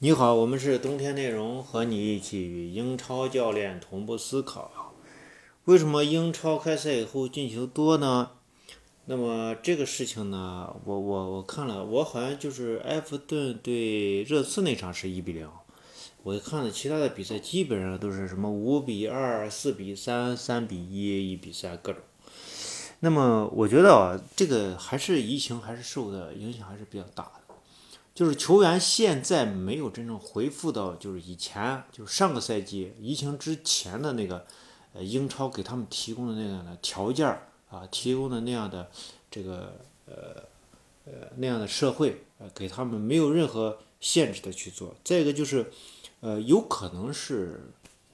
你好，我们是冬天内容，和你一起与英超教练同步思考。为什么英超开赛以后进球多呢？那么这个事情呢，我我我看了，我好像就是埃弗顿对热刺那场是一比零，我看了其他的比赛基本上都是什么五比二、四比三、三比一、一比三各种。那么我觉得啊，这个还是疫情还是受的影响还是比较大的。就是球员现在没有真正恢复到就是以前，就是上个赛季疫情之前的那个，呃，英超给他们提供的那样的条件啊，提供的那样的这个呃呃那样的社会，呃，给他们没有任何限制的去做。再一个就是，呃，有可能是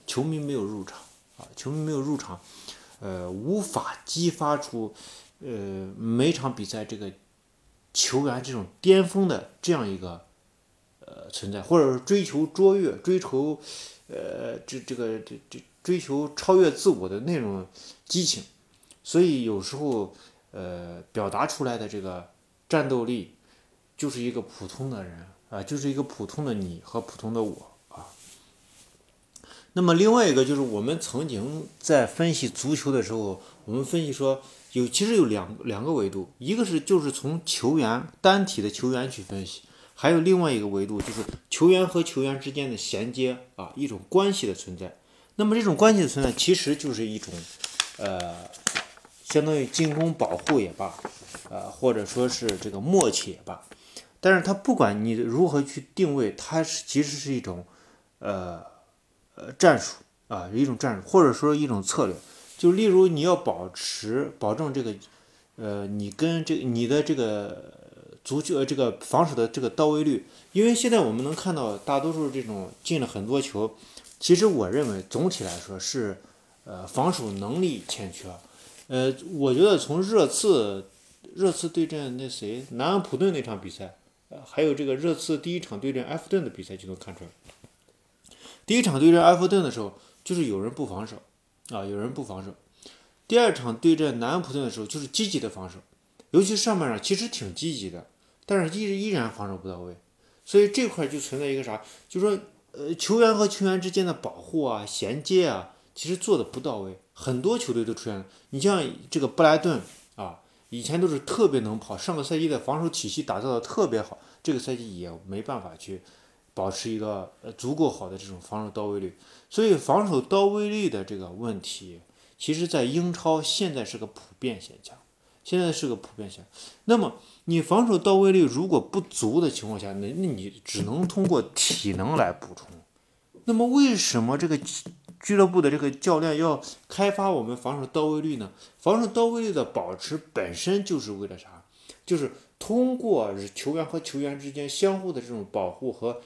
球迷没有入场啊，球迷没有入场，呃，无法激发出呃每场比赛这个。球员这种巅峰的这样一个呃存在，或者是追求卓越、追求呃这这个这这追求超越自我的那种激情，所以有时候呃表达出来的这个战斗力就是一个普通的人啊，就是一个普通的你和普通的我。那么另外一个就是我们曾经在分析足球的时候，我们分析说。有其实有两两个维度，一个是就是从球员单体的球员去分析，还有另外一个维度就是球员和球员之间的衔接啊，一种关系的存在。那么这种关系的存在其实就是一种，呃，相当于进攻保护也罢，呃，或者说是这个默契也罢，但是它不管你如何去定位，它是其实是一种，呃，呃战术啊，一种战术或者说一种策略。就例如你要保持保证这个，呃，你跟这你的这个足球这个防守的这个到位率，因为现在我们能看到大多数这种进了很多球，其实我认为总体来说是，呃，防守能力欠缺，呃，我觉得从热刺热刺对阵那谁南安普顿那场比赛，还有这个热刺第一场对阵埃弗顿的比赛就能看出来，第一场对阵埃弗顿的时候，就是有人不防守。啊，有人不防守。第二场对阵南安普顿的时候，就是积极的防守，尤其上半场其实挺积极的，但是依依然防守不到位。所以这块就存在一个啥，就是说，呃，球员和球员之间的保护啊、衔接啊，其实做的不到位。很多球队都出现了，你像这个布莱顿啊，以前都是特别能跑，上个赛季的防守体系打造的特别好，这个赛季也没办法去。保持一个呃足够好的这种防守到位率，所以防守到位率的这个问题，其实在英超现在是个普遍现象，现在是个普遍现象。那么你防守到位率如果不足的情况下，那那你只能通过体能来补充。那么为什么这个俱乐部的这个教练要开发我们防守到位率呢？防守到位率的保持本身就是为了啥？就是通过球员和球员之间相互的这种保护和。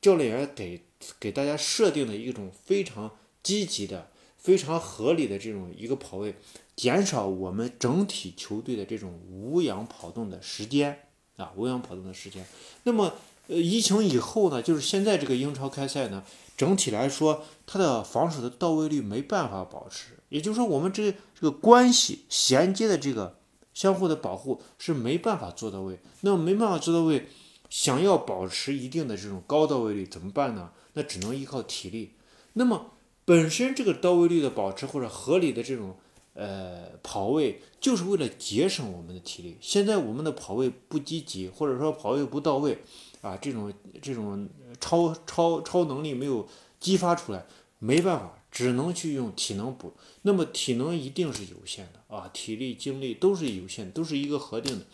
教练员给给大家设定的一种非常积极的、非常合理的这种一个跑位，减少我们整体球队的这种无氧跑动的时间啊，无氧跑动的时间。那么，呃，疫情以后呢，就是现在这个英超开赛呢，整体来说，它的防守的到位率没办法保持，也就是说，我们这这个关系衔接的这个相互的保护是没办法做到位。那么没办法做到位。想要保持一定的这种高到位率怎么办呢？那只能依靠体力。那么本身这个到位率的保持或者合理的这种呃跑位，就是为了节省我们的体力。现在我们的跑位不积极，或者说跑位不到位啊，这种这种超超超能力没有激发出来，没办法，只能去用体能补。那么体能一定是有限的啊，体力精力都是有限，都是一个核定的。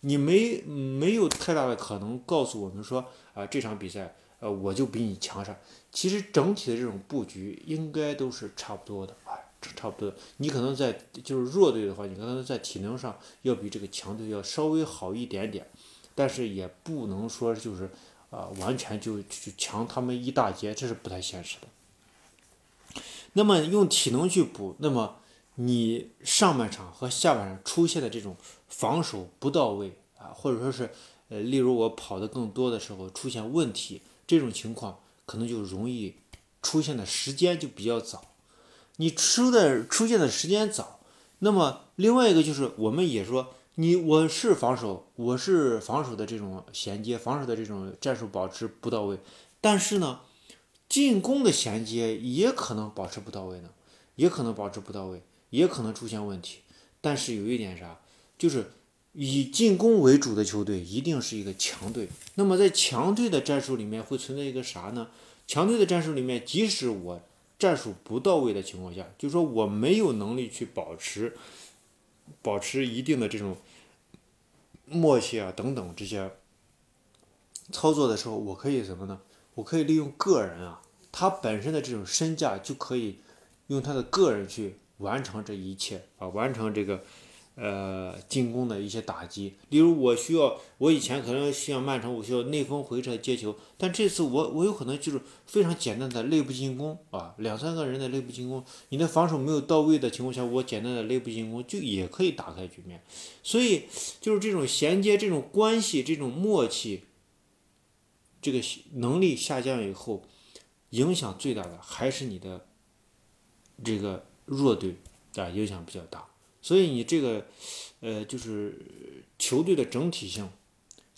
你没没有太大的可能告诉我们说啊这场比赛呃我就比你强上？其实整体的这种布局应该都是差不多的啊，差不多。你可能在就是弱队的话，你可能在体能上要比这个强队要稍微好一点点，但是也不能说就是啊完全就就强他们一大截，这是不太现实的。那么用体能去补，那么。你上半场和下半场出现的这种防守不到位啊，或者说是，呃，例如我跑的更多的时候出现问题，这种情况可能就容易出现的时间就比较早。你出的出现的时间早，那么另外一个就是我们也说，你我是防守，我是防守的这种衔接，防守的这种战术保持不到位，但是呢，进攻的衔接也可能保持不到位呢，也可能保持不到位，也可能出现问题。但是有一点啥，就是以进攻为主的球队一定是一个强队。那么在强队的战术里面会存在一个啥呢？强队的战术里面，即使我战术不到位的情况下，就说我没有能力去保持。保持一定的这种默契啊，等等这些操作的时候，我可以什么呢？我可以利用个人啊，他本身的这种身价就可以用他的个人去完成这一切啊，完成这个。呃，进攻的一些打击，例如我需要，我以前可能像曼城，我需要内锋回撤接球，但这次我我有可能就是非常简单的内部进攻啊，两三个人的内部进攻，你的防守没有到位的情况下，我简单的内部进攻就也可以打开局面，所以就是这种衔接、这种关系、这种默契，这个能力下降以后，影响最大的还是你的这个弱队啊，影响比较大。所以你这个，呃，就是球队的整体性，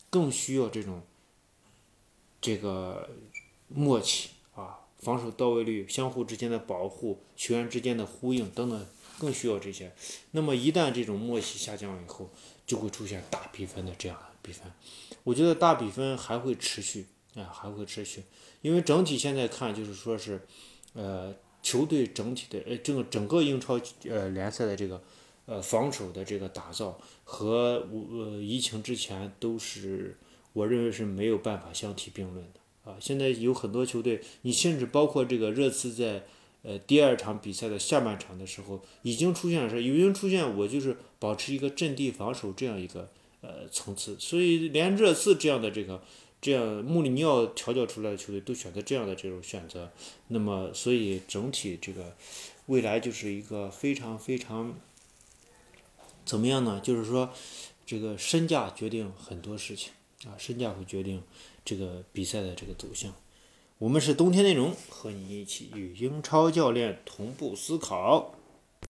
更需要这种，这个默契啊，防守到位率、相互之间的保护、球员之间的呼应等等，更需要这些。那么一旦这种默契下降以后，就会出现大比分的这样的比分。我觉得大比分还会持续啊，还会持续，因为整体现在看就是说是，呃，球队整体的呃，这个整个英超呃联赛的这个。呃，防守的这个打造和呃疫情之前都是，我认为是没有办法相提并论的啊。现在有很多球队，你甚至包括这个热刺在呃第二场比赛的下半场的时候，已经出现了是，已经出现我就是保持一个阵地防守这样一个呃层次，所以连热刺这样的这个这样穆里尼奥调教出来的球队都选择这样的这种选择，那么所以整体这个未来就是一个非常非常。怎么样呢？就是说，这个身价决定很多事情啊，身价会决定这个比赛的这个走向。我们是冬天内容，和你一起与英超教练同步思考。